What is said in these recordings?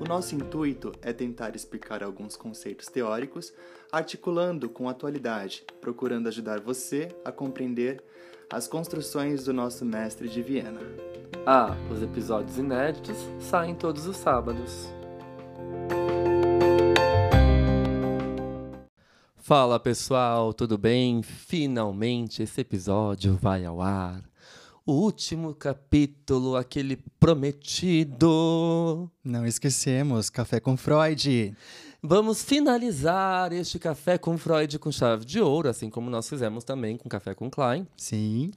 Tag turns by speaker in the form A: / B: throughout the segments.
A: O nosso intuito é tentar explicar alguns conceitos teóricos, articulando com a atualidade, procurando ajudar você a compreender as construções do nosso mestre de Viena.
B: Ah, os episódios inéditos saem todos os sábados. Fala pessoal, tudo bem? Finalmente esse episódio vai ao ar. O último capítulo, aquele prometido.
A: Não esquecemos, Café com Freud.
B: Vamos finalizar este Café com Freud com chave de ouro, assim como nós fizemos também com Café com Klein.
A: Sim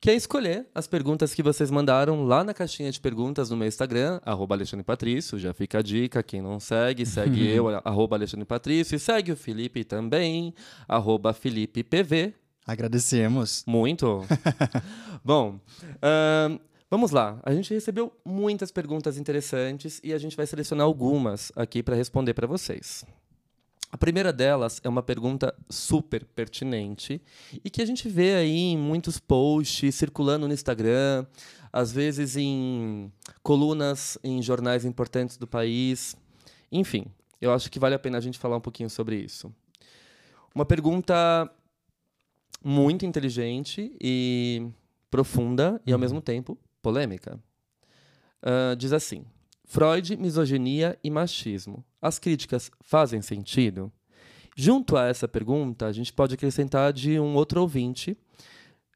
B: que é escolher as perguntas que vocês mandaram lá na caixinha de perguntas no meu Instagram, arroba Alexandre Patrício. Já fica a dica, quem não segue, segue eu, arroba Alexandre Patrício. E segue o Felipe também, arroba Felipe PV.
A: Agradecemos.
B: Muito. Bom, uh, vamos lá. A gente recebeu muitas perguntas interessantes e a gente vai selecionar algumas aqui para responder para vocês. A primeira delas é uma pergunta super pertinente e que a gente vê aí em muitos posts circulando no Instagram, às vezes em colunas em jornais importantes do país. Enfim, eu acho que vale a pena a gente falar um pouquinho sobre isso. Uma pergunta muito inteligente e profunda e ao mesmo tempo polêmica. Uh, diz assim: Freud, misoginia e machismo. As críticas fazem sentido? Junto a essa pergunta, a gente pode acrescentar de um outro ouvinte,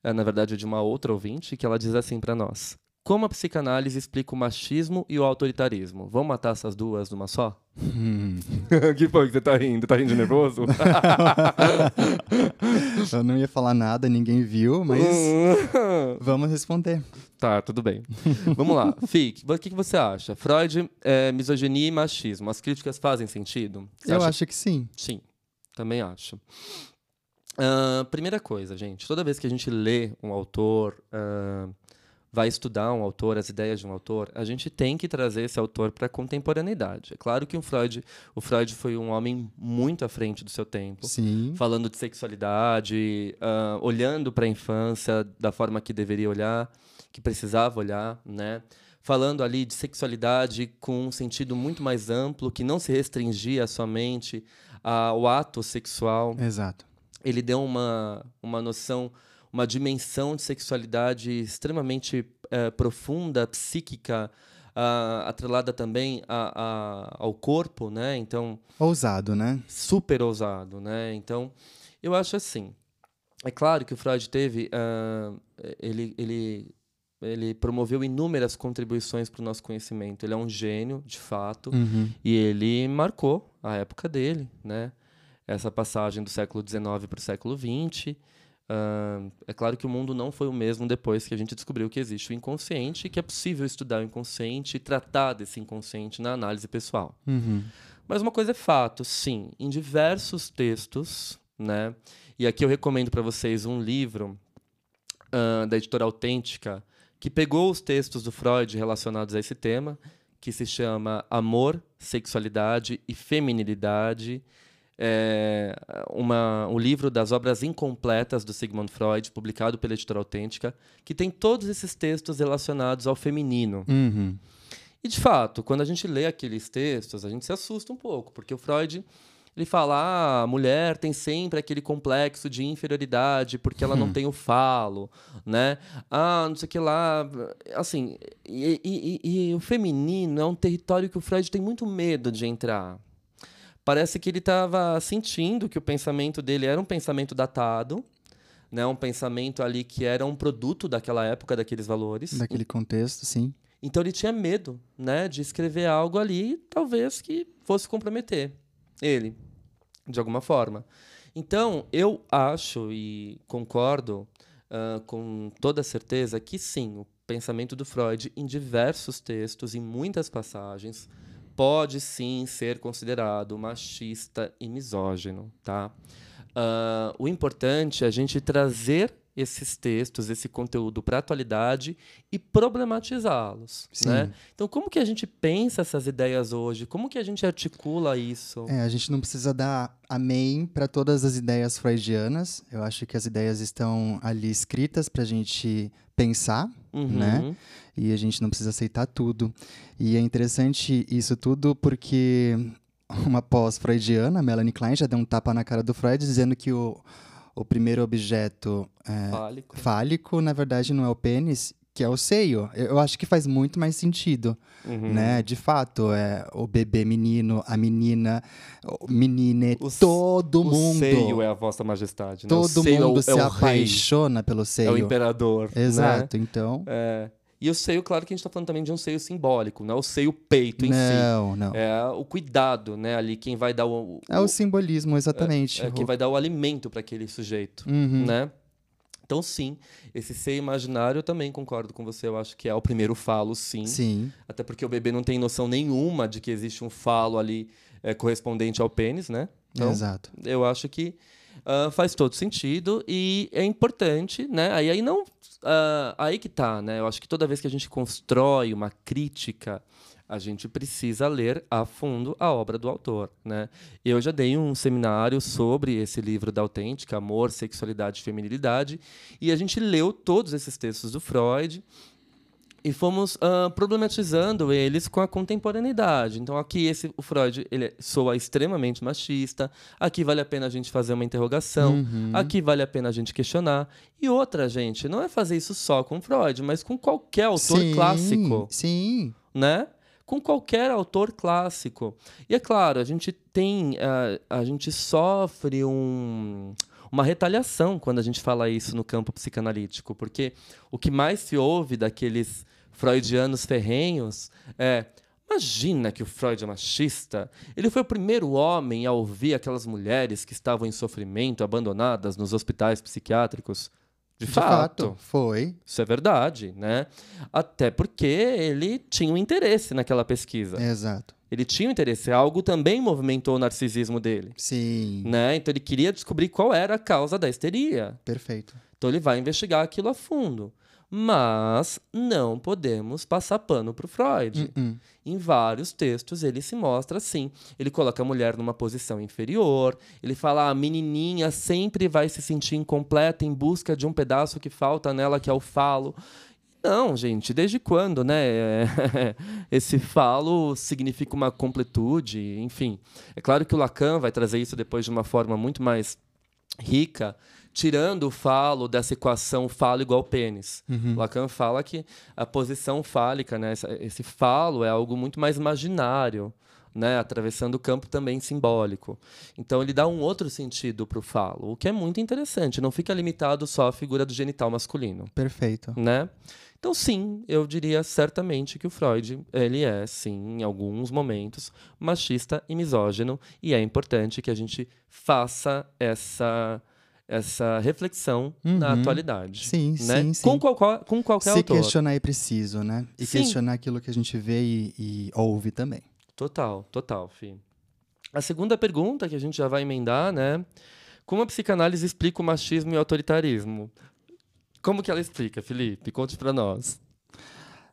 B: é, na verdade de uma outra ouvinte, que ela diz assim para nós: Como a psicanálise explica o machismo e o autoritarismo? Vamos matar essas duas numa só? Hum. que foi que você tá rindo? Tá rindo nervoso?
A: Eu não ia falar nada, ninguém viu, mas vamos responder.
B: Tá, tudo bem. Vamos lá. Fique, o que, que você acha? Freud, é, misoginia e machismo. As críticas fazem sentido? Você
A: Eu acha... acho que sim.
B: Sim, também acho. Uh, primeira coisa, gente. Toda vez que a gente lê um autor, uh, vai estudar um autor, as ideias de um autor, a gente tem que trazer esse autor para a contemporaneidade. É claro que o Freud, o Freud foi um homem muito à frente do seu tempo,
A: Sim.
B: falando de sexualidade, uh, olhando para a infância da forma que deveria olhar que precisava olhar, né? Falando ali de sexualidade com um sentido muito mais amplo, que não se restringia somente ao ato sexual.
A: Exato.
B: Ele deu uma, uma noção, uma dimensão de sexualidade extremamente é, profunda, psíquica, uh, atrelada também a, a, ao corpo, né? Então
A: ousado, né?
B: Super ousado, né? Então eu acho assim. É claro que o Freud teve, uh, ele, ele ele promoveu inúmeras contribuições para o nosso conhecimento. Ele é um gênio, de fato,
A: uhum.
B: e ele marcou a época dele, né? Essa passagem do século XIX para o século XX. Uh, é claro que o mundo não foi o mesmo depois que a gente descobriu que existe o inconsciente e que é possível estudar o inconsciente e tratar desse inconsciente na análise pessoal.
A: Uhum.
B: Mas uma coisa é fato, sim, em diversos textos, né? E aqui eu recomendo para vocês um livro uh, da editora Autêntica, que pegou os textos do Freud relacionados a esse tema, que se chama Amor, Sexualidade e Feminilidade. É uma, um livro das obras incompletas do Sigmund Freud, publicado pela editora Autêntica, que tem todos esses textos relacionados ao feminino.
A: Uhum.
B: E, de fato, quando a gente lê aqueles textos, a gente se assusta um pouco, porque o Freud ele fala: ah, a mulher tem sempre aquele complexo de inferioridade porque ela hum. não tem o falo, né? Ah, não sei o que lá. Assim, e, e, e, e o feminino é um território que o Freud tem muito medo de entrar. Parece que ele estava sentindo que o pensamento dele era um pensamento datado, né? Um pensamento ali que era um produto daquela época, daqueles valores.
C: Daquele contexto, sim.
B: Então ele tinha medo, né, de escrever algo ali, talvez que fosse comprometer ele, de alguma forma. Então eu acho e concordo uh, com toda certeza que sim, o pensamento do Freud, em diversos textos, em muitas passagens, pode sim ser considerado machista e misógino, tá? Uh, o importante é a gente trazer esses textos, esse conteúdo para a atualidade e problematizá-los, né? Então, como que a gente pensa essas ideias hoje? Como que a gente articula isso?
C: É, a gente não precisa dar amém para todas as ideias freudianas. Eu acho que as ideias estão ali escritas para a gente pensar, uhum. né? E a gente não precisa aceitar tudo. E é interessante isso tudo porque uma pós-freudiana, Melanie Klein, já deu um tapa na cara do Freud dizendo que o o primeiro objeto é, fálico. fálico, na verdade, não é o pênis, que é o seio. Eu acho que faz muito mais sentido, uhum. né? De fato, é o bebê menino, a menina, o menine, o, todo mundo. O
B: seio é a vossa majestade, né?
C: Todo mundo é, se é apaixona rei. pelo seio. É
B: o imperador.
C: Né? Exato, né? então.
B: É. E o seio, claro que a gente está falando também de um seio simbólico, não é o seio peito em
C: não,
B: si.
C: Não, não.
B: É o cuidado, né? Ali quem vai dar o.
C: o é o simbolismo, exatamente.
B: É, é quem vai dar o alimento para aquele sujeito, uhum. né? Então, sim, esse seio imaginário eu também concordo com você. Eu acho que é o primeiro falo, sim.
C: Sim.
B: Até porque o bebê não tem noção nenhuma de que existe um falo ali é, correspondente ao pênis, né?
C: Então, Exato.
B: Eu acho que uh, faz todo sentido e é importante, né? Aí, aí não, uh, aí que tá, né? Eu acho que toda vez que a gente constrói uma crítica, a gente precisa ler a fundo a obra do autor, né? Eu já dei um seminário sobre esse livro da autêntica, Amor, Sexualidade e Feminilidade, e a gente leu todos esses textos do Freud e fomos uh, problematizando eles com a contemporaneidade. Então aqui esse o Freud ele soa extremamente machista. Aqui vale a pena a gente fazer uma interrogação. Uhum. Aqui vale a pena a gente questionar. E outra gente não é fazer isso só com Freud, mas com qualquer autor
C: sim,
B: clássico.
C: Sim.
B: Né? Com qualquer autor clássico. E é claro, a gente tem uh, a gente sofre um uma retaliação quando a gente fala isso no campo psicanalítico, porque o que mais se ouve daqueles freudianos ferrenhos é Imagina que o Freud é machista. Ele foi o primeiro homem a ouvir aquelas mulheres que estavam em sofrimento, abandonadas nos hospitais psiquiátricos. De, De fato, fato,
C: foi.
B: Isso é verdade, né? Até porque ele tinha um interesse naquela pesquisa.
C: Exato.
B: Ele tinha um interesse. Algo também movimentou o narcisismo dele.
C: Sim.
B: Né? Então ele queria descobrir qual era a causa da histeria.
C: Perfeito.
B: Então ele vai investigar aquilo a fundo. Mas não podemos passar pano para o Freud.
C: Uh -uh.
B: Em vários textos ele se mostra assim. Ele coloca a mulher numa posição inferior. Ele fala: a menininha sempre vai se sentir incompleta em busca de um pedaço que falta nela, que é o falo. Não, gente, desde quando, né? Esse falo significa uma completude, enfim. É claro que o Lacan vai trazer isso depois de uma forma muito mais rica, tirando o falo dessa equação falo igual pênis.
C: Uhum.
B: Lacan fala que a posição fálica, né, esse falo é algo muito mais imaginário, né, atravessando o campo também simbólico. Então ele dá um outro sentido para o falo, o que é muito interessante. Não fica limitado só à figura do genital masculino.
C: Perfeito.
B: Né? Então, sim, eu diria certamente que o Freud ele é, sim, em alguns momentos, machista e misógino, e é importante que a gente faça essa essa reflexão uhum. na atualidade.
C: Sim,
B: né?
C: sim, sim.
B: Com, qual, com qualquer
C: Se
B: autor.
C: questionar é preciso, né? E sim. questionar aquilo que a gente vê e, e ouve também.
B: Total, total, Fih. A segunda pergunta, que a gente já vai emendar, né? Como a psicanálise explica o machismo e o autoritarismo? Como que ela explica, Felipe? Conte para nós.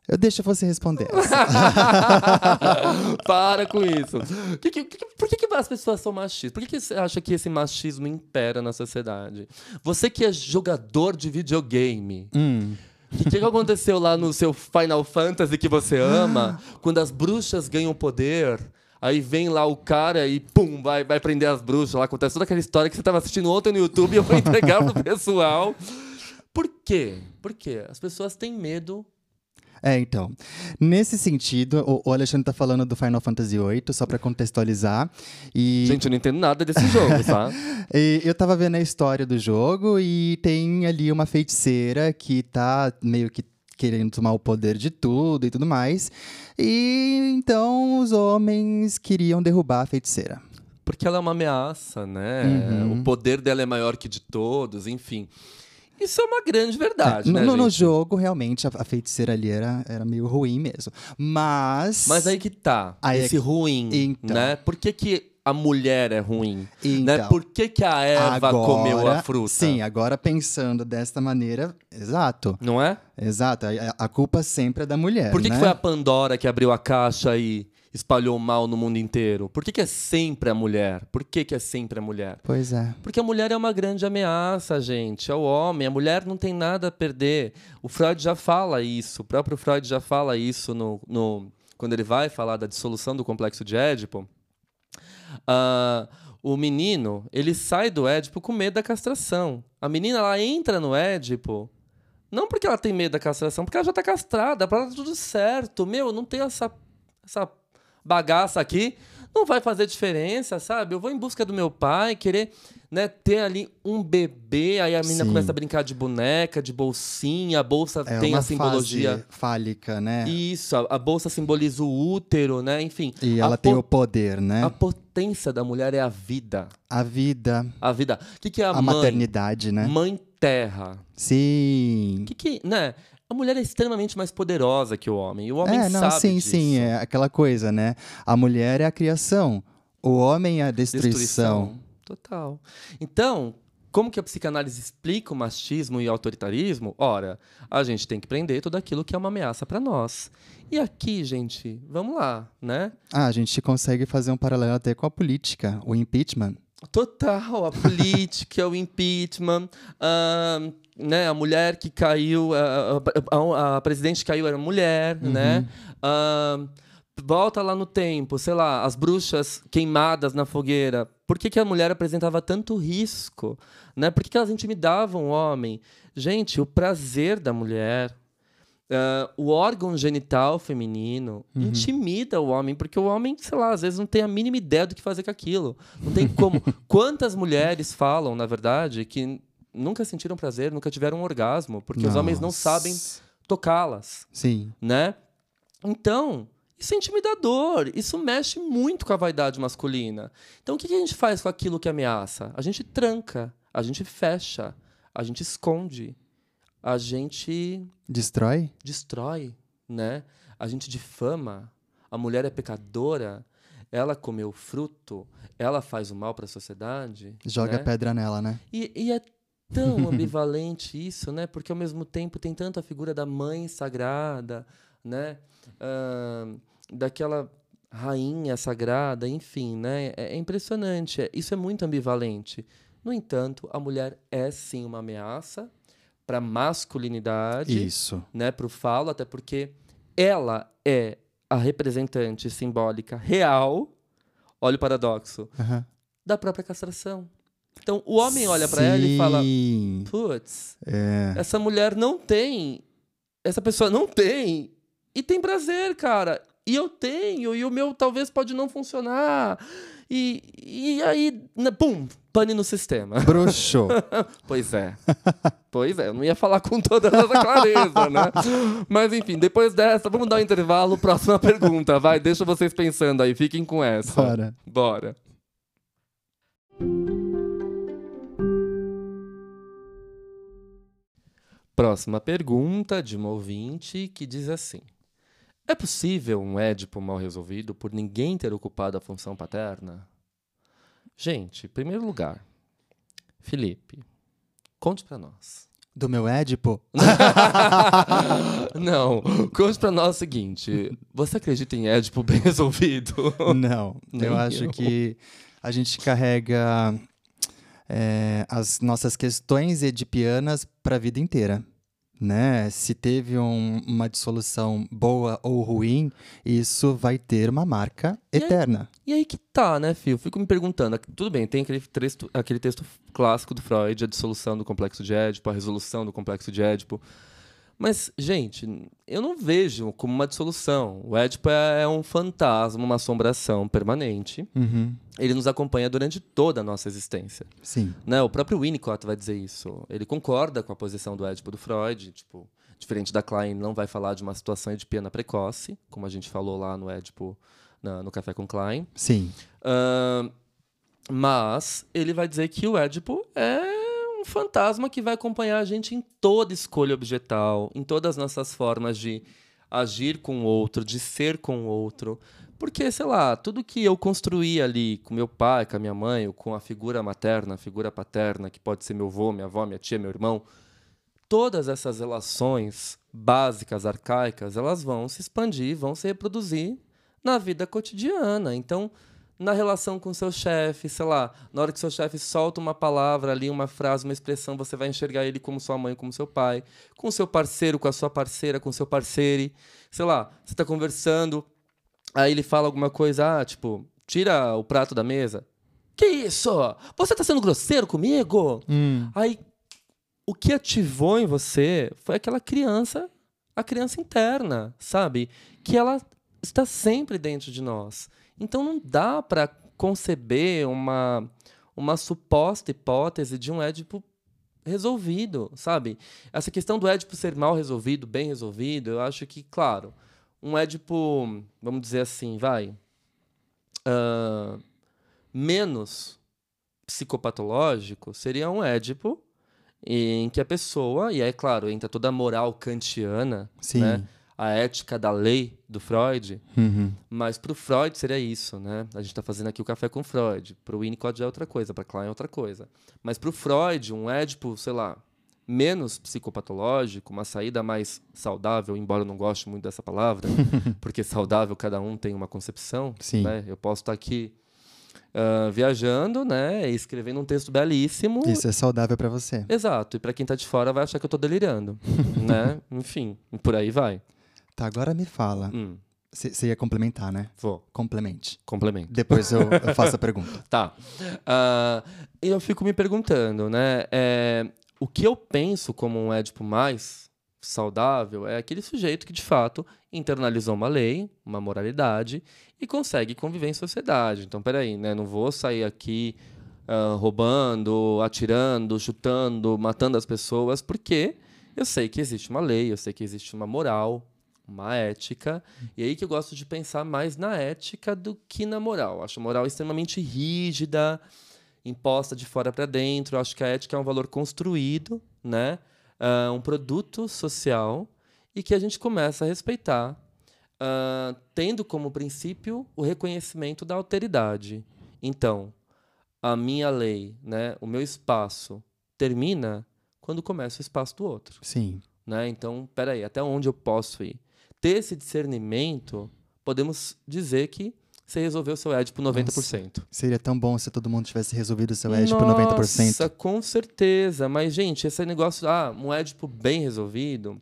C: Eu deixo você responder.
B: Para com isso. Que, que, que, por que, que, as pessoas são machistas? Por que, você acha que esse machismo impera na sociedade? Você que é jogador de videogame.
C: Hum.
B: O que, que aconteceu lá no seu Final Fantasy que você ama? quando as bruxas ganham poder, aí vem lá o cara e pum, vai, vai prender as bruxas lá. Acontece toda aquela história que você estava assistindo ontem no YouTube e eu vou entregar pro pessoal. Por quê? Porque as pessoas têm medo
C: É, então. Nesse sentido, o, o Alexandre tá falando do Final Fantasy VIII, só para contextualizar. E...
B: Gente, eu não entendo nada desse jogo, tá?
C: e eu tava vendo a história do jogo e tem ali uma feiticeira que tá meio que querendo tomar o poder de tudo e tudo mais. E então os homens queriam derrubar a feiticeira.
B: Porque ela é uma ameaça, né?
C: Uhum.
B: O poder dela é maior que de todos, enfim. Isso é uma grande verdade,
C: É,
B: né,
C: no, no jogo, realmente, a, a feiticeira ali era, era meio ruim mesmo. Mas.
B: Mas aí que tá,
C: Aí é
B: esse
C: que-
B: ruim,
C: Então.
B: né? Por que, que a mulher é ruim?
C: Então,
B: né? Por que, que a Eva
C: agora,
B: comeu a fruta?
C: Sim, agora pensando desta maneira, exato.
B: Não é?
C: Exato. A, a culpa sempre é da mulher.
B: Por que,
C: né?
B: que foi a Pandora que abriu a caixa e espalhou mal no mundo inteiro? Por que, que é sempre a mulher? Por que, que é sempre a mulher?
C: Pois é.
B: Porque a mulher é uma grande ameaça, gente. É o homem. A mulher não tem nada a perder. O Freud já fala isso. O próprio Freud já fala isso no, no- quando ele vai falar da dissolução do complexo de Édipo. Ah, o menino, ele sai do Édipo com medo da castração. A menina, ela entra no Édipo não porque ela tem medo da castração, porque ela já tá castrada, pra ela tá tudo certo. Meu, não tem essa, essa bagaça aqui, não vai fazer diferença, sabe? Eu vou em busca do meu pai, querer né, ter ali um bebê, aí a menina
C: Sim.
B: começa a brincar de boneca, de bolsinha, a bolsa
C: É
B: tem a simbologia.
C: fase fálica, né? E,
B: Isso, a, a bolsa simboliza o útero, né? Enfim.
C: ela
B: a
C: tem o poder, né?
B: A potência da mulher é a vida.
C: A vida,
B: A vida. O que, que é a,
C: a,
B: mãe?
C: maternidade, né?
B: Mãe terra.
C: Sim.
B: O que, que, né? A mulher é extremamente mais poderosa que o homem. E o homem
C: é, não,
B: sabe
C: sim,
B: disso.
C: sim, é aquela coisa, né? A mulher é a criação, o homem é a destruição.
B: Total. Então, como que a psicanálise explica o machismo e o autoritarismo? Ora, a gente tem que prender tudo aquilo que é uma ameaça para nós. E aqui, gente, vamos lá, né?
C: Ah, a gente consegue fazer um paralelo até com a política, o impeachment.
B: Total, a política, o impeachment, ahn, né, a mulher que caiu, a, a- a- presidente que caiu era mulher, né? Ahn, volta lá no tempo, sei lá, as bruxas queimadas na fogueira. Por que, que a mulher apresentava tanto risco? Né? Por que, que elas intimidavam o homem? Gente, o prazer da mulher, ah, o órgão genital feminino intimida o homem, porque o homem, sei lá, às vezes não tem a mínima ideia do que fazer com aquilo. Não tem como. Quantas mulheres falam, na verdade, que nunca sentiram prazer, nunca tiveram um orgasmo, porque os homens não
C: Nossa.
B: sabem tocá-las,
C: Sim.
B: né? Então, isso é intimidador, isso mexe muito com a vaidade masculina. Então, o que a gente faz com aquilo que ameaça? A gente tranca, a gente fecha, a gente esconde, a gente
C: Destrói?
B: destrói, né? A gente difama. A mulher é pecadora. Ela comeu fruto. Ela faz o mal para a sociedade.
C: Joga
B: né?
C: pedra nela, né?
B: E, e é tão ambivalente isso, né? Porque ao mesmo tempo tem tanto a figura da mãe sagrada, né? Ahn, daquela rainha sagrada, enfim, né? É, é impressionante. é- isso é muito ambivalente. No entanto, a mulher é sim uma ameaça para masculinidade
C: Isso.
B: né, para o falo, até porque ela é a representante simbólica real, olha o paradoxo,
C: Aham.
B: da própria castração. Então o homem olha para ela e fala: putz,
C: É.
B: essa mulher não tem, essa pessoa não tem, e tem prazer, cara. E eu tenho, e o meu talvez pode não funcionar. E, e aí, pum, pane no sistema.
C: Bruxo.
B: Pois é. Pois é, eu não ia falar com toda essa clareza, né? Mas enfim, depois dessa, vamos dar um intervalo. Próxima pergunta, vai, deixa vocês pensando aí, fiquem com essa.
C: Bora.
B: Bora. Próxima pergunta de uma ouvinte que diz assim: É possível um Édipo mal resolvido por ninguém ter ocupado a função paterna? Gente, em primeiro lugar, Felipe, conte pra nós.
C: Do meu Édipo?
B: Não, conte pra nós o seguinte: você acredita em Édipo bem resolvido?
C: Não.
B: Nem
C: eu acho
B: eu.
C: que a gente carrega é, as nossas questões edipianas para a vida inteira. Né? Se teve um- uma dissolução boa ou ruim, isso vai ter uma marca
B: E aí-
C: eterna.
B: E aí que tá, né, Fio? Fico me perguntando. Tudo bem, tem aquele texto, aquele texto clássico do Freud, a dissolução do complexo de Édipo, a resolução do complexo de Édipo. Mas, gente, eu não vejo como uma dissolução. O Édipo é, é um fantasma, uma assombração permanente.
C: Uhum.
B: Ele nos acompanha durante toda a nossa existência.
C: Sim.
B: Né? O próprio Winnicott vai dizer isso. Ele concorda com a posição do Édipo do Freud. Tipo, diferente da Klein, não vai falar de uma situação de piana precoce, como a gente falou lá no Édipo, na, no Café com Klein.
C: Sim.
B: Uh, mas ele vai dizer que o Édipo é um fantasma que vai acompanhar a gente em toda escolha objetal, em todas as nossas formas de agir com o outro, de ser com o outro. Porque, sei lá, tudo que eu construí ali com meu pai, com a minha mãe, ou com a figura materna, a figura paterna, que pode ser meu avô, minha avó, minha tia, meu irmão, todas essas relações básicas, arcaicas, elas vão se expandir, vão se reproduzir na vida cotidiana. Então, na relação com seu chefe, sei lá, na hora que seu chefe solta uma palavra ali, uma frase, uma expressão, você vai enxergar ele como sua mãe, como seu pai, com seu parceiro, com a sua parceira, com seu parceiro, sei lá, você está conversando, aí ele fala alguma coisa, ah, tipo, tira o prato da mesa. Que isso? Você está sendo grosseiro comigo?
C: Hum.
B: Aí, o que ativou em você foi aquela criança, a criança interna, sabe? Que ela está sempre dentro de nós. Então não dá para conceber uma, uma suposta hipótese de um Édipo resolvido, sabe? Essa questão do Édipo ser mal resolvido, bem resolvido, eu acho que, claro, um Édipo, vamos dizer assim, vai, uh, menos psicopatológico seria um Édipo em que a pessoa, e aí, claro, entra toda a moral kantiana,
C: Sim.
B: né? A ética da lei do Freud,
C: Uhum.
B: mas para o Freud seria isso, né? A gente está fazendo aqui o café com Freud. Para o Winnicott é outra coisa, para Klein é outra coisa. Mas para o Freud, um Édipo, sei lá, menos psicopatológico, uma saída mais saudável, embora eu não goste muito dessa palavra, porque saudável cada um tem uma concepção.
C: Sim.
B: Né? Eu posso estar aqui ah, viajando, né, escrevendo um texto belíssimo.
C: Isso é saudável para você.
B: Exato. E para quem está de fora vai achar que eu estou delirando, né? Enfim, por aí vai.
C: Tá, agora me fala.
B: Hum,
C: Você ia complementar, né?
B: vou.
C: Complemente.
B: Complemento.
C: Depois eu, eu faço a pergunta.
B: Tá. E eu fico me perguntando, né? é, o que eu penso como um Édipo mais saudável é aquele sujeito que, de fato, internalizou uma lei, uma moralidade e consegue conviver em sociedade. Então, peraí, né? Não vou sair aqui ah, roubando, atirando, chutando, matando as pessoas, porque eu sei que existe uma lei, eu sei que existe uma moral, uma ética. E aí que eu gosto de pensar mais na ética do que na moral. Acho a moral extremamente rígida, imposta de fora para dentro. Acho que a ética é um valor construído, né? Ah, um produto social e que a gente começa a respeitar, ah, tendo como princípio o reconhecimento da alteridade. Então, a minha lei, né, o meu espaço termina quando começa o espaço do outro
C: Sim.
B: né? Então, peraí, até onde eu posso ir? Ter esse discernimento, podemos dizer que você resolveu o seu Édipo 90%.
C: Seria tão bom se todo mundo tivesse resolvido o seu Édipo 90%.
B: Nossa, com certeza. Mas, gente, esse negócio, ah, um Édipo bem resolvido,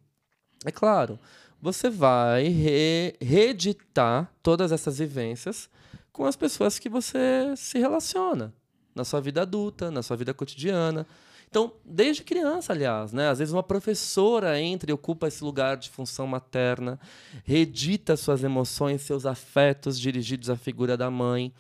B: é claro, você vai re- reeditar todas essas vivências com as pessoas que você se relaciona na sua vida adulta, na sua vida cotidiana. Então, desde criança, aliás, né? Às vezes uma professora entra e ocupa esse lugar de função materna, reedita suas emoções, seus afetos dirigidos à figura da mãe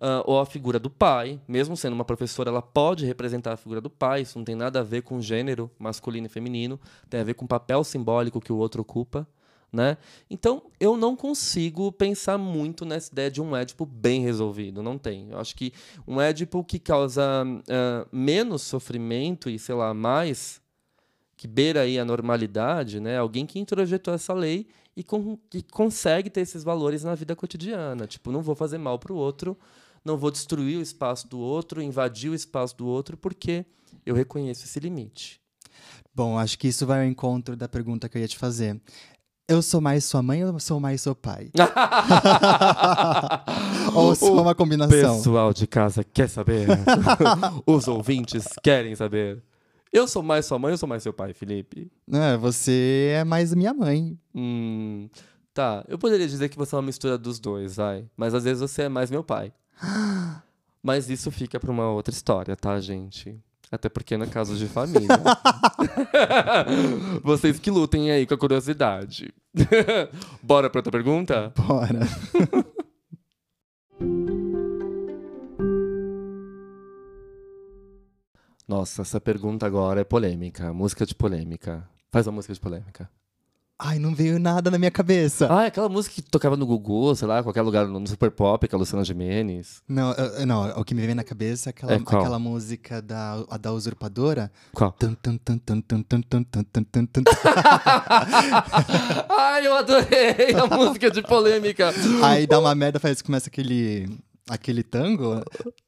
B: ah, ou à figura do pai. Mesmo sendo uma professora, ela pode representar a figura do pai. Isso não tem nada a ver com gênero masculino e feminino, tem a ver com o papel simbólico que o outro ocupa. Né? Então, eu não consigo pensar muito nessa ideia de um Édipo bem resolvido. Não tem. Eu acho que um Édipo que causa ah, menos sofrimento e, sei lá, mais que beira aí a normalidade, né? Alguém que introjetou essa lei e que consegue ter esses valores na vida cotidiana. Tipo, não vou fazer mal para o outro, não vou destruir o espaço do outro, invadir o espaço do outro, porque eu reconheço esse limite.
C: Bom, acho que isso vai ao encontro da pergunta que eu ia te fazer. Eu sou mais sua mãe ou sou mais seu pai? ou sou uma combinação?
B: Pessoal de casa quer saber? Os ouvintes querem saber. Eu sou mais sua mãe ou sou mais seu pai, Felipe?
C: É, você é mais minha mãe.
B: Hum, tá, eu poderia dizer que você é uma mistura dos dois, vai. Mas às vezes você é mais meu pai. Mas isso fica pra uma outra história, tá, gente? Até porque na casa de família. Vocês que lutem aí com a curiosidade. Bora pra outra pergunta?
C: Bora.
B: Nossa, essa pergunta agora é polêmica. Música de polêmica. Faz uma música de polêmica.
C: Ai, não veio nada na minha cabeça.
B: Ah, aquela música que tocava no Gugu, sei lá, qualquer lugar, no Super Pop, com a Luciana Gimenez.
C: Não, eu, não, o que me veio na cabeça é aquela,
B: é
C: aquela música da, a da Usurpadora.
B: Qual? Ai, eu adorei a música de polêmica.
C: Aí dá uma merda, faz, começa aquele aquele tango.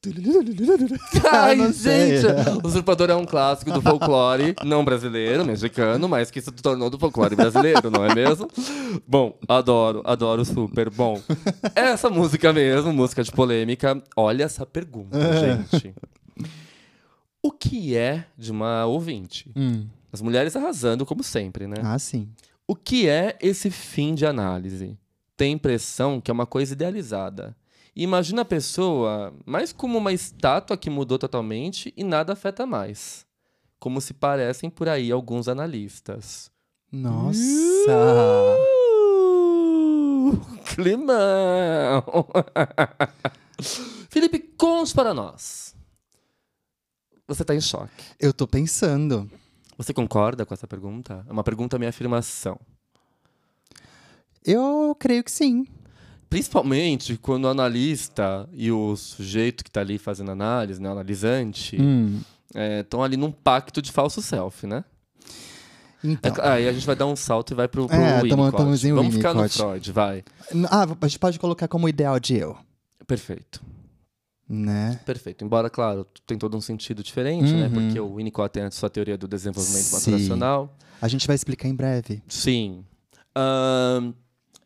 B: Ai,
C: sei.
B: gente! O Usurpador é um clássico do folclore, não brasileiro, mexicano, mas que se tornou do folclore brasileiro, não é mesmo? Bom, adoro, adoro super. Bom, essa música mesmo, música de polêmica. Olha essa pergunta, gente. O que é de uma ouvinte?
C: Hum,
B: As mulheres arrasando, como sempre, né?
C: Ah, sim.
B: O que é esse fim de análise? Tem impressão que é uma coisa idealizada. E Imagina a pessoa mais como uma estátua que mudou totalmente e nada afeta mais. Como se parecem por aí alguns analistas.
C: Nossa.
B: Uh, climão! Felipe, conte para nós. Você tá em choque.
C: Eu tô pensando.
B: Você concorda com essa pergunta? É uma pergunta minha afirmação.
C: Eu creio que sim.
B: Principalmente quando o analista e o sujeito que está ali fazendo análise, né, o analisante,
C: Hum,
B: estão ali num pacto de falso self, né?
C: Então.
B: É, aí a gente vai dar um salto e vai pro, pro
C: É, tamo-
B: Winnicott.
C: tamo
B: Vamos ficar no
C: Winnicott.
B: Freud, vai.
C: Ah, a gente pode colocar como ideal de eu,
B: Perfeito,
C: né?
B: perfeito. Embora, claro, tem todo um sentido diferente, né?
C: Uhum.
B: Porque o Winnicott tem a sua teoria do desenvolvimento
C: Sim.
B: maturacional.
C: A gente vai explicar em breve.
B: Sim. Ahn,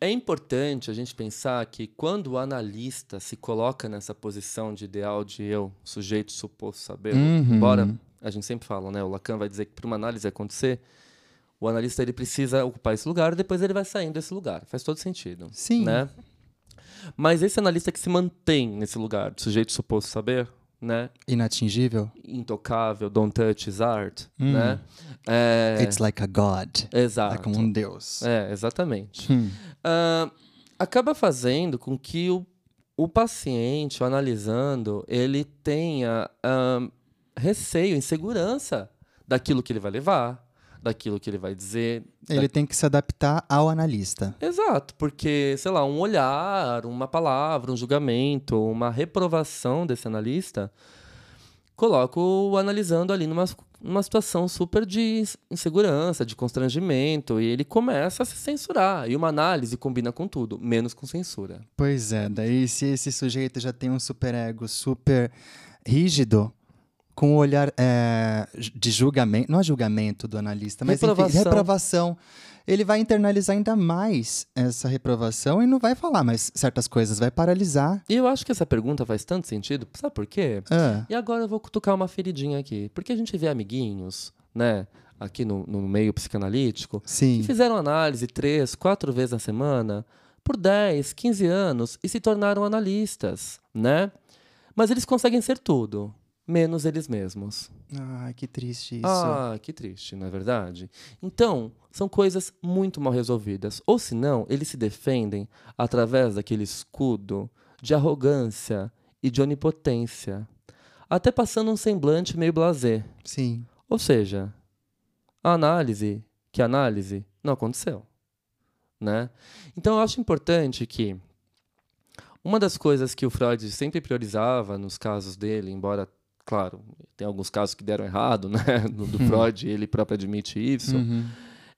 B: é importante a gente pensar que quando o analista se coloca nessa posição de ideal de eu, sujeito suposto saber,
C: Uhum.
B: embora a gente sempre fala, né? O Lacan vai dizer que para uma análise acontecer, o analista ele precisa ocupar esse lugar e depois ele vai saindo desse lugar. Faz todo sentido.
C: Sim.
B: Né? Mas esse analista que se mantém nesse lugar, de sujeito suposto saber, né?
C: Inatingível?
B: Intocável, don't touch his art,
C: Hum.
B: né? É,
C: It's like a god.
B: exato.
C: É como um deus.
B: É, exatamente.
C: Hum.
B: Ah, acaba fazendo com que o, o paciente, o analisando, ele tenha ah, receio, insegurança daquilo que ele vai levar, daquilo que ele vai dizer.
C: Ele tem que se adaptar ao analista.
B: Exato, porque, sei lá, um olhar, uma palavra, um julgamento, uma reprovação desse analista coloca o analisando ali numa, numa situação super de insegurança, de constrangimento, e ele começa a se censurar. E uma análise combina com tudo, menos com censura.
C: Pois é, daí se esse sujeito já tem um superego super rígido, com o olhar é, de julgamento, não é julgamento do analista, mas
B: Reprovação.
C: enfim, reprovação, ele vai internalizar ainda mais essa reprovação e não vai falar mais certas coisas, vai paralisar.
B: E eu acho que essa pergunta faz tanto sentido, sabe por quê?
C: Ah,
B: E agora eu vou cutucar uma feridinha aqui. Porque a gente vê amiguinhos, né, aqui no, no meio psicanalítico,
C: sim.
B: que fizeram análise três, quatro vezes na semana, por 10, 15 anos e se tornaram analistas, né? Mas eles conseguem ser tudo, menos eles mesmos.
C: Ai, que triste isso.
B: Ah, que triste, não é verdade? Então, são coisas muito mal resolvidas. Ou senão, eles se defendem através daquele escudo de arrogância e de onipotência, até passando um semblante meio blasé.
C: Sim.
B: Ou seja, a análise, que a análise não aconteceu, né? Então eu acho importante que uma das coisas que o Freud sempre priorizava nos casos dele, embora, claro, tem alguns casos que deram errado, né, no do Freud, ele próprio admite isso,
C: Uhum.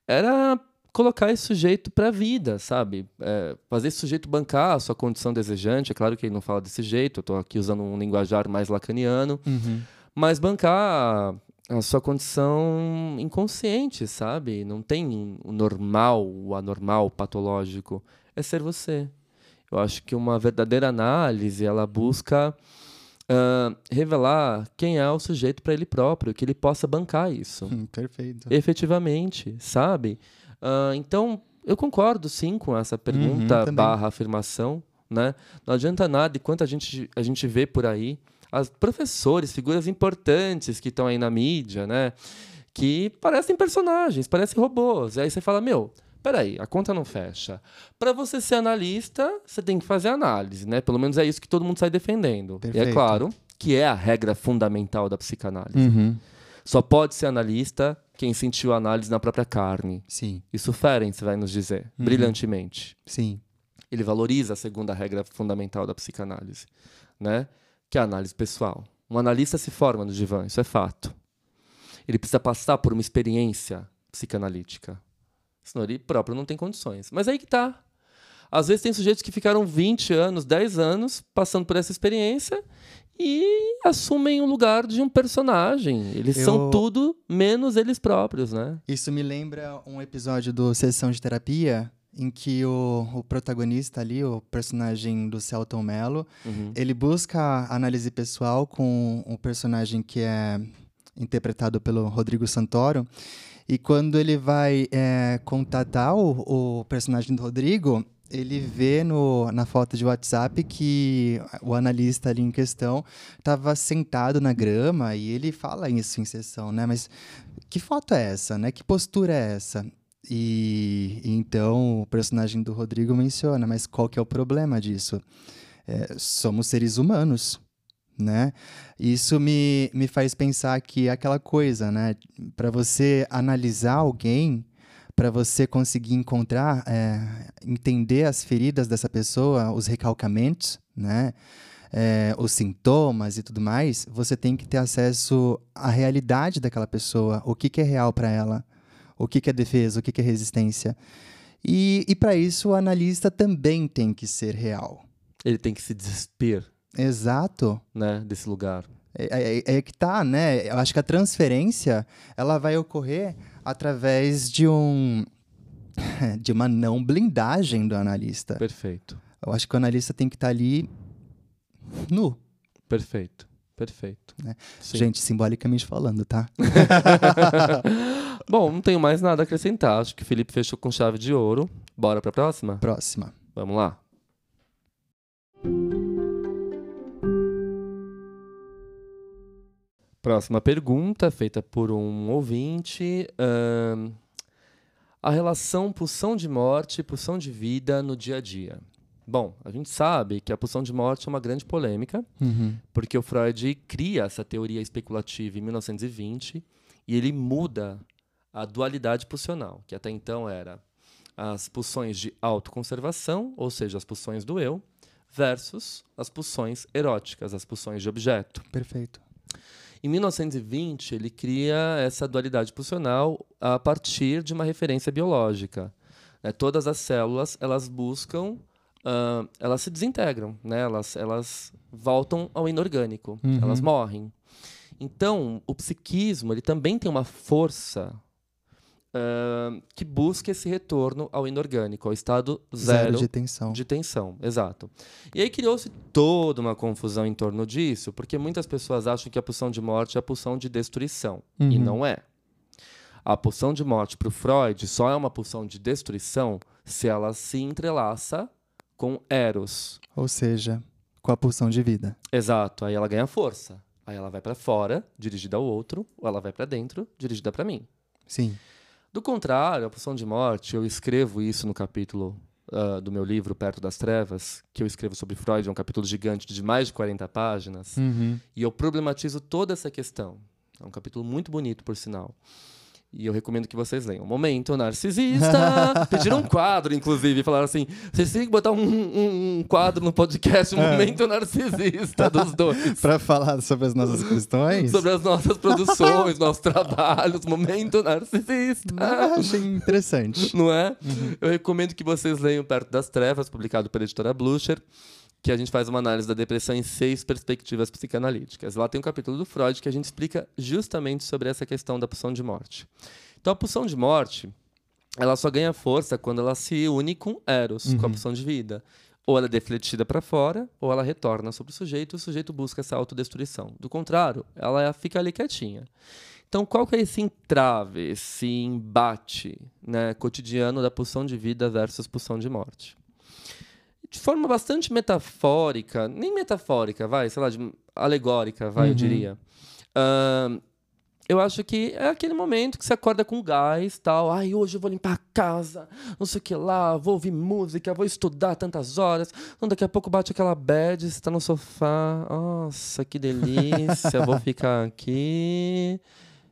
B: era colocar esse sujeito para a vida, sabe? É, fazer esse sujeito bancar a sua condição desejante. É claro que ele não fala desse jeito, eu estou aqui usando um linguajar mais lacaniano,
C: Uhum.
B: mas bancar a sua condição inconsciente, sabe? Não tem o normal, o anormal, o patológico. É ser você. Eu acho que uma verdadeira análise, ela busca ah, revelar quem é o sujeito para ele próprio, que ele possa bancar isso
C: Hum, Perfeito.
B: efetivamente, sabe? Ah, então, eu concordo sim com essa pergunta
C: Uhum,
B: barra afirmação, né? Não adianta nada, enquanto a gente, a gente vê por aí as professores, figuras importantes que estão aí na mídia, né? Que parecem personagens, parecem robôs. E aí você fala, meu, peraí, a conta não fecha. Para você ser analista, você tem que fazer análise, né? Pelo menos é isso que todo mundo sai defendendo.
C: Perfeito.
B: E é claro que é a regra fundamental da psicanálise.
C: Uhum.
B: Só pode ser analista quem sentiu a análise na própria carne.
C: Sim,
B: Isso Ferenc vai nos dizer,
C: Uhum.
B: brilhantemente.
C: sim.
B: Ele valoriza a segunda regra fundamental da psicanálise, né? Que é a análise pessoal. Um analista se forma no divã, isso é fato. Ele precisa passar por uma experiência psicanalítica. Senão ele próprio não tem condições. Mas aí que tá. Às vezes tem sujeitos que ficaram 20 anos, 10 anos passando por essa experiência e assumem o lugar de um personagem. Eles são
C: Eu-
B: tudo menos eles próprios, né?
C: Isso me lembra um episódio do Sessão de Terapia, em que o, o protagonista ali, o personagem do Celton Mello,
B: Uhum.
C: ele busca análise pessoal com o personagem que é interpretado pelo Rodrigo Santoro. E quando ele vai é, contatar o, o personagem do Rodrigo, ele vê no, na foto de WhatsApp que o analista ali em questão estava sentado na grama e ele fala isso em sessão, né? Mas que foto é essa, né? Que postura é essa? E, então o personagem do Rodrigo menciona, mas qual que é o problema disso? É, somos seres humanos, né? Isso me, me faz pensar que é aquela coisa, né? Para você analisar alguém, para você conseguir encontrar, é, entender as feridas dessa pessoa, os recalcamentos, né? É, os sintomas e tudo mais, você tem que ter acesso à realidade daquela pessoa, o que, que é real para ela, o que, que é defesa, o que, que é resistência. E, e para isso o analista também tem que ser real.
B: Ele tem que se despir
C: Exato.
B: né, desse lugar.
C: É, é- é que tá, né? Eu acho que a transferência ela vai ocorrer através de um de uma não blindagem do analista.
B: Perfeito.
C: Eu acho que o analista tem que estar ali nu,
B: Perfeito. Perfeito.
C: Né? Gente, simbolicamente falando, tá?
B: Bom, não tenho mais nada a acrescentar. Acho que o Felipe fechou com chave de ouro. Bora pra próxima?
C: Próxima.
B: Vamos lá. Próxima pergunta, feita por um ouvinte. ahn, a relação pulsão de morte e pulsão de vida no dia a dia. Bom, a gente sabe que a pulsão de morte é uma grande polêmica,
C: Uhum.
B: porque o Freud cria essa teoria especulativa em 1920 e ele muda a dualidade pulsional, que até então era as pulsões de autoconservação, ou seja, as pulsões do eu, versus as pulsões eróticas, as pulsões de objeto.
C: Perfeito.
B: Em 1920, ele cria essa dualidade pulsional a partir de uma referência biológica. né? Todas as células elas buscam, ah, elas se desintegram, né? elas, elas voltam ao inorgânico,
C: Uhum.
B: elas morrem. Então, o psiquismo ele também tem uma força ah, que busca esse retorno ao inorgânico, ao estado
C: Zero,
B: zero
C: de tensão.
B: de tensão, exato. E aí criou-se toda uma confusão em torno disso, porque muitas pessoas acham que a pulsão de morte é a pulsão de destruição. E
C: Uhum.
B: não é. A pulsão de morte para o Freud só é uma pulsão de destruição se ela se entrelaça com Eros.
C: Ou seja, com a pulsão de vida.
B: Exato. Aí ela ganha força. Aí ela vai para fora, dirigida ao outro, ou ela vai para dentro, dirigida para mim.
C: Sim.
B: Do contrário, a pulsão de morte, eu escrevo isso no capítulo ah, do meu livro Perto das Trevas, que eu escrevo sobre Freud, é um capítulo gigante de mais de 40 páginas,
C: Uhum.
B: e eu problematizo toda essa questão. É um capítulo muito bonito, por sinal. E eu recomendo que vocês leiam. Momento Narcisista. Pediram um quadro, inclusive. Falaram assim: vocês têm que botar um, um- um quadro no podcast, um
C: É.
B: Momento Narcisista dos dois.
C: Para falar sobre as nossas questões.
B: Sobre as nossas produções, nossos trabalhos, Momento Narcisista.
C: Ah, achei interessante.
B: não é? Eu recomendo que vocês leiam Perto das Trevas, publicado pela editora Blucher, que a gente faz uma análise da depressão em seis perspectivas psicanalíticas. Lá tem um capítulo do Freud que a gente explica justamente sobre essa questão da pulsão de morte. Então, a pulsão de morte, ela só ganha força quando ela se une com Eros, com a
C: Uhum.
B: pulsão de vida. Ou ela é defletida para fora, ou ela retorna sobre o sujeito, e o sujeito busca essa autodestruição. Do contrário, ela fica ali quietinha. Então, qual que é esse entrave, esse embate né, cotidiano da pulsão de vida versus pulsão de morte? De forma bastante metafórica, nem metafórica, vai, sei lá, de, alegórica, vai, uhum. eu diria. Uh, eu acho que é aquele momento que você acorda com gás, tal. Ai, hoje eu vou limpar a casa, não sei o que lá, vou ouvir música, vou estudar tantas horas. Então, daqui a pouco bate aquela bad, você tá no sofá. Nossa, que delícia. vou ficar aqui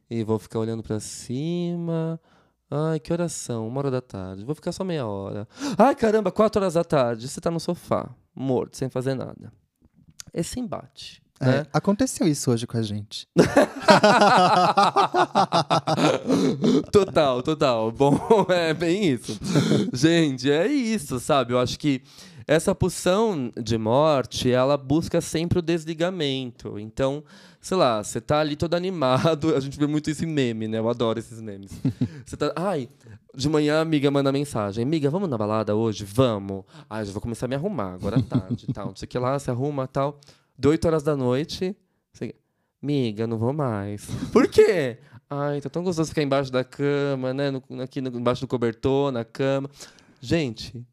B: e vou ficar olhando para cima. Ai, que oração, uma hora da tarde. Vou ficar só meia hora. Ai, caramba, quatro horas da tarde. Você tá no sofá, morto, sem fazer nada. Esse embate.
C: É, né? Aconteceu isso hoje com a gente.
B: total, total. Bom, é bem isso. gente, é isso, sabe? Eu acho que essa pulsão de morte, ela busca sempre o desligamento. Então, sei lá, você tá ali todo animado. A gente vê muito esse meme, né? Eu adoro esses memes. Você tá. Ai, de manhã a amiga manda mensagem: Amiga, vamos na balada hoje? Vamos. Ai, já vou começar a me arrumar agora à tarde tal. Não sei o que lá, se arruma tal. De 8 horas da noite. Você... Amiga, não vou mais. Por quê? Ai, tá tão gostoso ficar embaixo da cama, né? No, aqui no, embaixo do cobertor, na cama. Gente,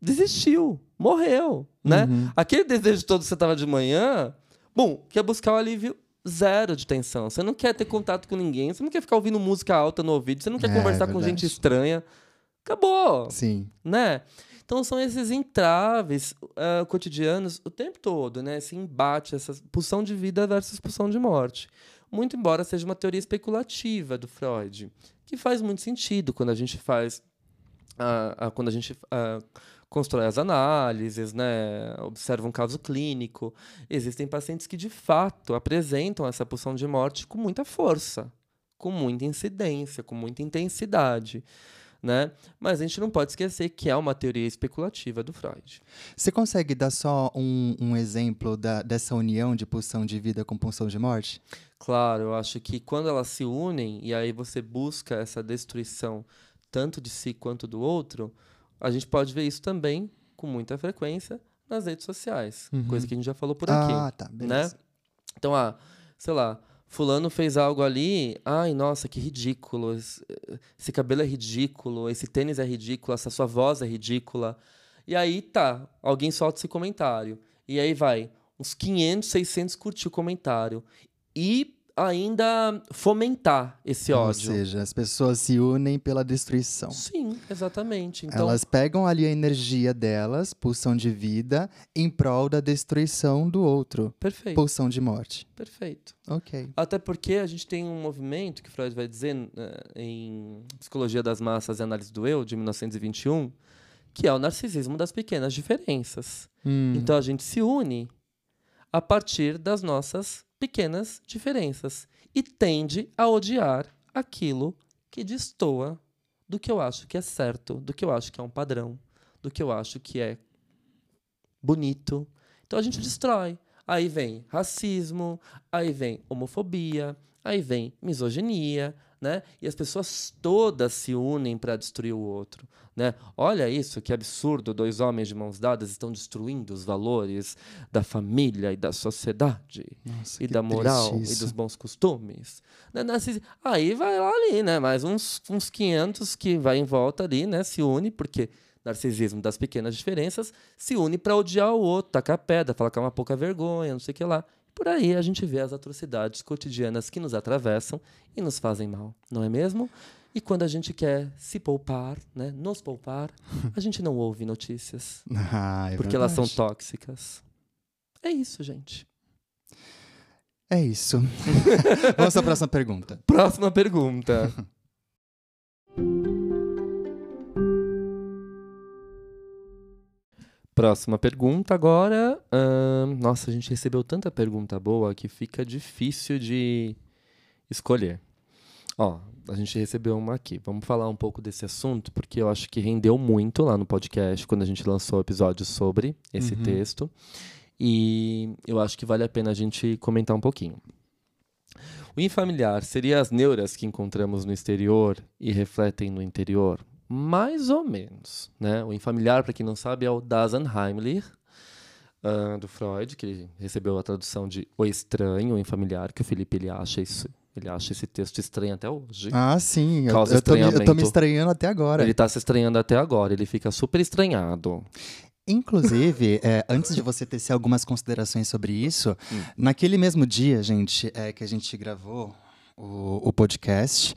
B: desistiu, morreu, né? Uhum. Aquele desejo todo que você tava de manhã, bom, quer buscar o alívio zero de tensão. Você não quer ter contato com ninguém, você não quer ficar ouvindo música alta no ouvido, você não quer é, conversar com gente estranha. Acabou.
C: Sim.
B: Né? Então são esses entraves uh, cotidianos o tempo todo, né? Esse embate, essa pulsão de vida versus pulsão de morte. Muito embora seja uma teoria especulativa do Freud, que faz muito sentido quando a gente faz, uh, uh, quando a gente constrói as análises, né, observa um caso clínico, existem pacientes que de fato apresentam essa pulsão de morte com muita força, com muita incidência, com muita intensidade. Né? Mas a gente não pode esquecer que é uma teoria especulativa do Freud.
C: Você consegue dar só um, um exemplo da, dessa união de pulsão de vida com pulsão de morte?
B: Claro, eu acho que quando elas se unem e aí você busca essa destruição tanto de si quanto do outro, a gente pode ver isso também com muita frequência nas redes sociais, uhum. coisa que a gente já falou por aqui. Ah, tá, beleza. Né? Então, ah, sei lá, fulano fez algo ali, ai, nossa, que ridículo, esse, cabelo é ridículo, esse tênis é ridículo, essa sua voz é ridícula. E aí tá, alguém solta esse comentário. E aí vai, uns 500, 600 curtiu o comentário. E ainda fomentar esse ódio.
C: Ou seja, as pessoas se unem pela destruição.
B: Sim, exatamente. Então...
C: Elas pegam ali a energia delas, pulsão de vida, em prol da destruição do outro.
B: Perfeito.
C: Pulsão de morte.
B: Perfeito.
C: Ok.
B: Até porque a gente tem um movimento que Freud vai dizer uh, em Psicologia das Massas e Análise do Eu, de 1921, que é o narcisismo das pequenas diferenças. Hum. Então a gente se une a partir das nossas pequenas diferenças e tende a odiar aquilo que destoa do que eu acho que é certo, do que eu acho que é um padrão, do que eu acho que é bonito. Então a gente destrói. Aí vem racismo, aí vem homofobia, aí vem misoginia, né? E as pessoas todas se unem para destruir o outro, né? Olha isso, que absurdo, dois homens de mãos dadas estão destruindo os valores da família e da sociedade Nossa, e da moral e dos bons costumes. Né? Aí vai lá ali, né? Mais uns, uns 500 que vai em volta ali, né? Se une, porque narcisismo das pequenas diferenças se une para odiar o outro, tacar pedra, falar que é uma pouca vergonha, não sei o que lá. Por aí a gente vê as atrocidades cotidianas que nos atravessam e nos fazem mal, não é mesmo? E quando a gente quer se poupar, né, nos poupar, a gente não ouve notícias.
C: Ah, é
B: porque
C: verdade.
B: elas são tóxicas. É isso, gente.
C: É isso. Vamos à próxima pergunta.
B: Próxima pergunta. Próxima pergunta agora. Nossa, a gente recebeu tanta pergunta boa que fica difícil de escolher. Ó, a gente recebeu uma aqui. Vamos falar um pouco desse assunto, porque eu acho que rendeu muito lá no podcast quando a gente lançou o episódio sobre esse uhum. texto. E eu acho que vale a pena a gente comentar um pouquinho. O infamiliar seria as neuras que encontramos no exterior e refletem no interior? Mais ou menos. Né? O infamiliar, para quem não sabe, é o Dasenheimlich, uh, do Freud, que ele recebeu a tradução de O Estranho, o Infamiliar, que o Felipe ele acha isso. Ele acha esse texto estranho até hoje.
C: Ah, sim. Causa eu, eu, tô me, eu tô me estranhando até agora.
B: Ele está se estranhando até agora. Ele fica super estranhado.
C: Inclusive, é, antes de você tecer algumas considerações sobre isso, hum. naquele mesmo dia, gente, é, que a gente gravou o, o podcast,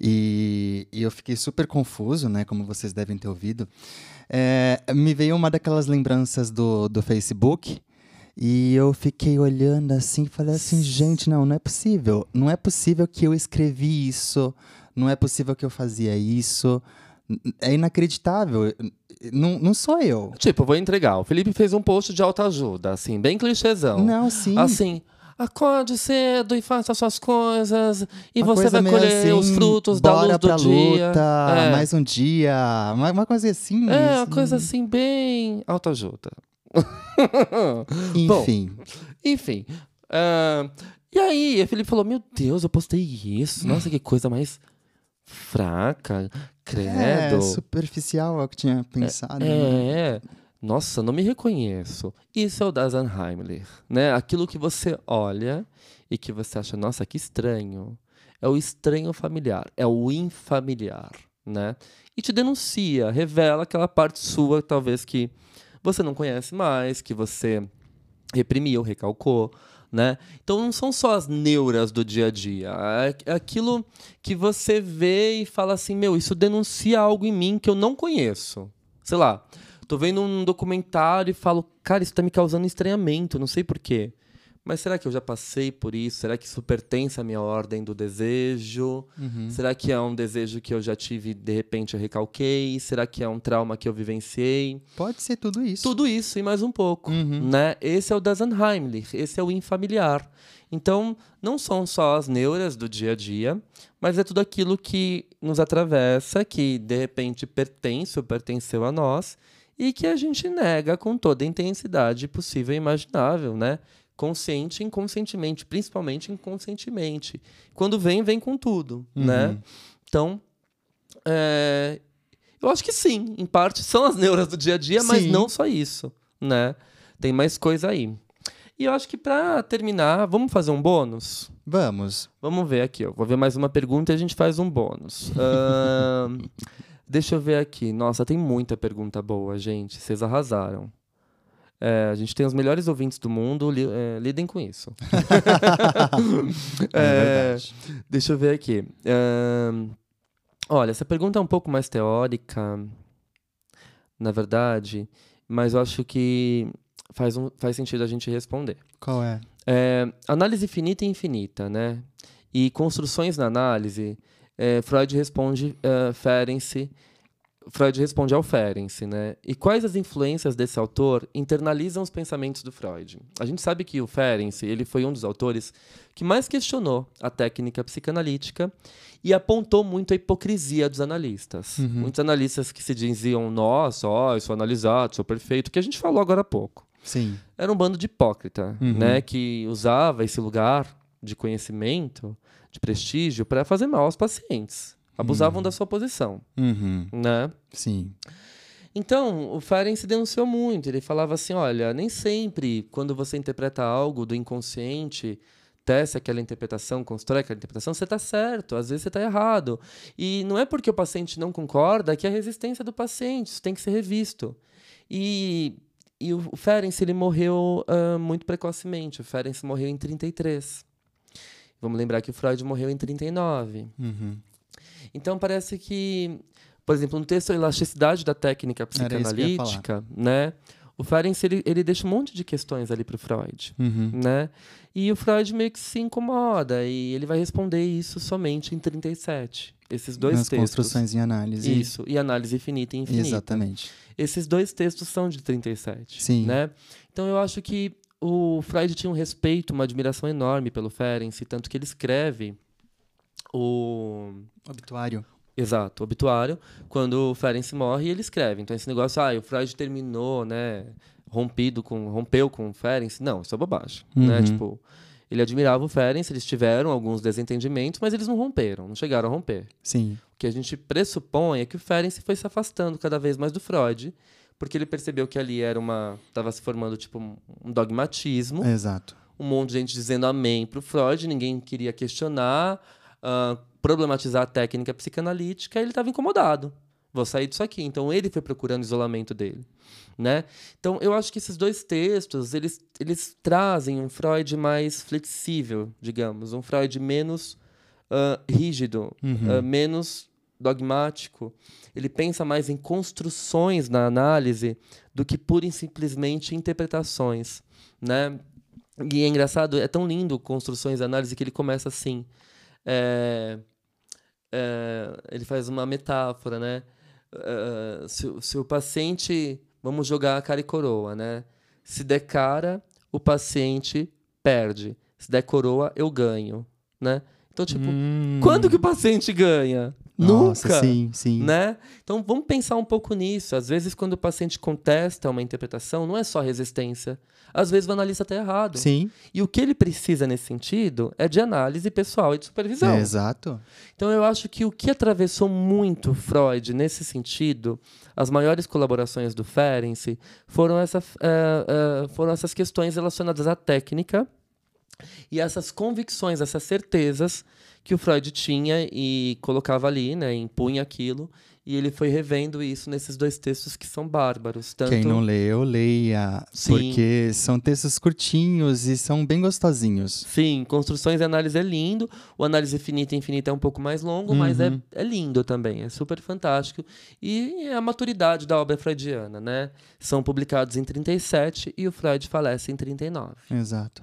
C: e, e, eu fiquei super confuso, né? Como vocês devem ter ouvido. É, me veio uma daquelas lembranças do, do Facebook. E eu fiquei olhando assim falei assim, gente, não, não é possível. Não é possível que eu escrevi isso. Não é possível que eu fazia isso. É inacreditável. Não, não sou eu.
B: Tipo, vou entregar. O Felipe fez um post de autoajuda, assim, bem clichêzão.
C: Não, sim.
B: Assim, acorde cedo e faça suas coisas e uma você vai colher assim, os frutos da luz do dia.
C: Luta, é. Mais um dia, uma, uma coisa assim.
B: É, uma coisa assim bem autoajuda.
C: enfim.
B: Bom, enfim. Uh, e aí, o Felipe falou: Meu Deus, eu postei isso. Nossa, que coisa mais fraca. Credo. É,
C: superficial é o que tinha pensado.
B: É, né? é. Nossa, não me reconheço. Isso é o Dasan Heimler, né? Aquilo que você olha e que você acha, nossa, que estranho. É o estranho familiar, é o infamiliar, né? E te denuncia, revela aquela parte sua, talvez que você não conhece mais, que você reprimiu, recalcou, né? Então não são só as neuras do dia a dia, é aquilo que você vê e fala assim, meu, isso denuncia algo em mim que eu não conheço. Sei lá, tô vendo um documentário e falo, cara, isso tá me causando estranhamento, não sei porquê. Mas será que eu já passei por isso? Será que isso pertence à minha ordem do desejo? Uhum. Será que é um desejo que eu já tive de repente eu recalquei? Será que é um trauma que eu vivenciei?
C: Pode ser tudo isso.
B: Tudo isso e mais um pouco, uhum. né? Esse é o Dasenheimlich, esse é o infamiliar. Então, não são só as neuras do dia a dia, mas é tudo aquilo que nos atravessa, que de repente pertence ou pertenceu a nós e que a gente nega com toda a intensidade possível e imaginável, né? consciente e inconscientemente, principalmente inconscientemente. Quando vem, vem com tudo, uhum. né? Então, é, eu acho que sim, em parte são as neuras do dia a dia, sim. mas não só isso, né? Tem mais coisa aí. E eu acho que para terminar, vamos fazer um bônus?
C: Vamos.
B: Vamos ver aqui, ó. Vou ver mais uma pergunta e a gente faz um bônus. uh, deixa eu ver aqui. Nossa, tem muita pergunta boa, gente. Vocês arrasaram. É, a gente tem os melhores ouvintes do mundo, li, é, lidem com isso.
C: é, é
B: deixa eu ver aqui. olha, essa pergunta é um pouco mais teórica, na verdade, mas eu acho que faz, um, faz sentido a gente responder.
C: Qual é?
B: é análise finita e infinita, né? E construções na análise, é, Freud responde uh, Ferenczi Freud responde ao Ferenczi, né? E quais as influências desse autor internalizam os pensamentos do Freud? A gente sabe que o Ferenczi, ele foi um dos autores que mais questionou a técnica psicanalítica e apontou muito a hipocrisia dos analistas. Uhum. Muitos analistas que se diziam, nossa, ó, eu sou analisado, sou perfeito, que a gente falou agora há pouco.
C: Sim.
B: Era um bando de hipócrita, uhum. né? Que usava esse lugar de conhecimento, de prestígio, para fazer mal aos pacientes abusavam uhum. da sua posição,
C: uhum.
B: né?
C: Sim.
B: Então, o Ferenc se denunciou muito. Ele falava assim: olha, nem sempre, quando você interpreta algo do inconsciente, tece aquela interpretação, constrói aquela interpretação, você está certo, às vezes você está errado. E não é porque o paciente não concorda que é a resistência do paciente, isso tem que ser revisto. E, e o Ferenc ele morreu uh, muito precocemente. O Ferenc morreu em 33. Vamos lembrar que o Freud morreu em 39.
C: Uhum.
B: Então parece que, por exemplo, no texto Elasticidade da Técnica Psicanalítica, né? O Ferenc, ele, ele deixa um monte de questões ali para o Freud,
C: uhum.
B: né? E o Freud meio que se incomoda e ele vai responder isso somente em 37. Esses dois
C: Nas
B: textos.
C: construções em análise.
B: Isso, e análise finita e infinita.
C: Exatamente.
B: Esses dois textos são de 37,
C: Sim.
B: né? Então eu acho que o Freud tinha um respeito, uma admiração enorme pelo Ferenc, tanto que ele escreve o
C: obituário.
B: Exato, obituário, quando o Ferenc morre, ele escreve. Então esse negócio, ah, o Freud terminou, né, rompido com, rompeu com o Ferenc, não, isso é bobagem, né? uhum. né? Tipo, ele admirava o Ferenc, eles tiveram alguns desentendimentos, mas eles não romperam, não chegaram a romper.
C: Sim.
B: O que a gente pressupõe é que o Ferenc foi se afastando cada vez mais do Freud, porque ele percebeu que ali era uma, estava se formando tipo um dogmatismo.
C: Exato.
B: Um monte de gente dizendo amém para o Freud, ninguém queria questionar uh, problematizar a técnica psicanalítica, ele estava incomodado. vou sair disso aqui. Então ele foi procurando o isolamento dele, né? Então eu acho que esses dois textos, eles, eles trazem um Freud mais flexível, digamos, um Freud menos uh, rígido,
C: Uhum.
B: uh, menos dogmático. Ele pensa mais em construções na análise do que pura e simplesmente interpretações, né? E é engraçado, é tão lindo construções de análise que ele começa assim. é, é, ele faz uma metáfora, né? É, se, o- se o paciente, vamos jogar cara e coroa, né? Se der cara, o paciente perde. Se der coroa, eu ganho, né? Então, tipo,
C: Hum.
B: quando que o paciente ganha?
C: Nossa,
B: Nunca
C: sim, sim.
B: né? Então vamos pensar um pouco nisso. Às vezes, quando o paciente contesta uma interpretação, não é só resistência. Às vezes o analista está errado.
C: Sim,
B: E o que ele precisa nesse sentido é de análise pessoal e de supervisão.
C: é, exato.
B: Então eu acho que o que atravessou muito Freud nesse sentido, as maiores colaborações do Ferenczi, foram, essa, eh, eh, foram essas questões relacionadas à técnica e essas convicções, essas certezas que o Freud tinha e colocava ali, né, impunha aquilo, e ele foi revendo isso nesses dois textos que são bárbaros. Tanto...
C: Quem não leu, leia.
B: Sim.
C: Porque são textos curtinhos e são bem gostosinhos.
B: Sim, construções e análise é lindo. O análise finita e infinita é um pouco mais longo, mas é,
C: Uhum.
B: é lindo também. É super fantástico. E é a maturidade da obra freudiana, né? São publicados em 37 e o Freud falece em 39.
C: Exato.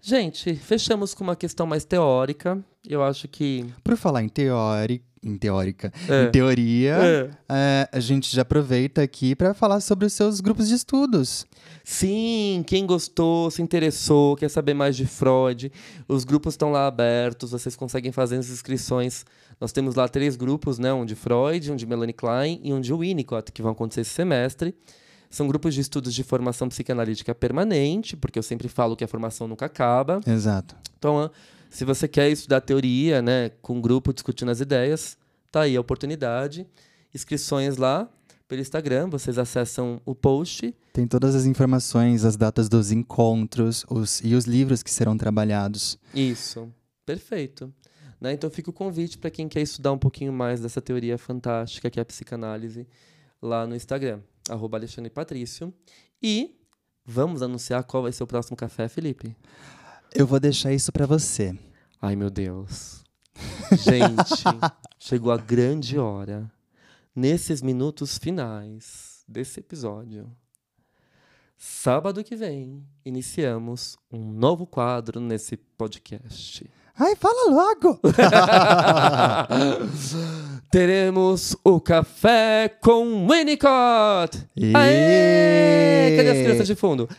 B: Gente, fechamos com uma questão mais teórica. Eu acho que.
C: Por falar em teórica, em teórica,
B: É.
C: em teoria,
B: É.
C: é, a gente já aproveita aqui para falar sobre os seus grupos de estudos.
B: Sim, quem gostou, se interessou, quer saber mais de Freud, os grupos estão lá abertos, vocês conseguem fazer as inscrições. Nós temos lá três grupos, né? Um de Freud, um de Melanie Klein e um de Winnicott, que vão acontecer esse semestre. São grupos de estudos de formação psicanalítica permanente, porque eu sempre falo que a formação nunca acaba.
C: Exato.
B: Então, ah, se você quer estudar teoria, né, com um grupo discutindo as ideias, tá aí a oportunidade. Inscrições lá pelo Instagram, vocês acessam o post
C: Tem todas as informações, as datas dos encontros os, e os livros que serão trabalhados.
B: Isso, perfeito. Né? Então fica o convite para quem quer estudar um pouquinho mais dessa teoria fantástica que é a psicanálise lá no Instagram, arroba Alexandre Patrício. E vamos anunciar qual vai ser o próximo café, Felipe?
C: Eu vou deixar isso para você.
B: Ai, meu Deus. Gente, chegou a grande hora. Nesses minutos finais desse episódio, sábado que vem, iniciamos um novo quadro nesse podcast.
C: Ai, fala logo!
B: Teremos o café com Winnicott!
C: E-
B: Aê! Cadê as crianças de fundo?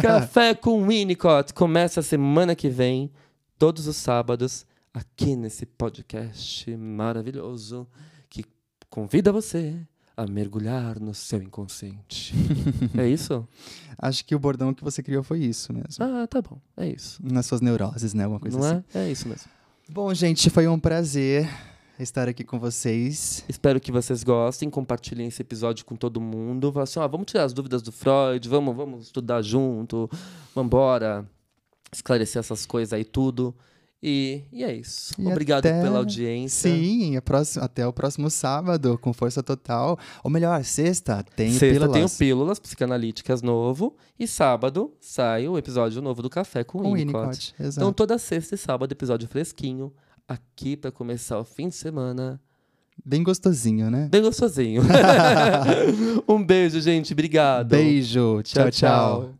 B: Café com Winnicott começa semana que vem, todos os sábados, aqui nesse podcast maravilhoso que convida você a mergulhar no seu inconsciente. é isso?
C: Acho que o bordão que você criou foi isso mesmo.
B: Ah, tá bom. É isso.
C: Nas suas neuroses, né? Alguma coisa
B: Não
C: assim.
B: é? É isso mesmo.
C: Bom, gente, foi um prazer estar aqui com vocês.
B: Espero que vocês gostem, compartilhem esse episódio com todo mundo. Fala assim, ó, vamos tirar as dúvidas do Freud, vamos, vamos estudar junto, vamos embora, esclarecer essas coisas aí tudo. E, e é isso.
C: E
B: Obrigado
C: até-
B: pela audiência.
C: Sim, próxima- até o próximo sábado, com força total. Ou melhor, sexta, tem
B: Sexta
C: pílulas.
B: tem o Pílulas Psicanalíticas novo. E sábado sai o episódio novo do Café com,
C: com
B: Winnicott.
C: Winnicott. Exato.
B: Então toda sexta e sábado episódio fresquinho. Aqui para começar o fim de semana.
C: Bem gostosinho, né?
B: Bem gostosinho. um beijo, gente. Obrigado.
C: Beijo. tchau. tchau.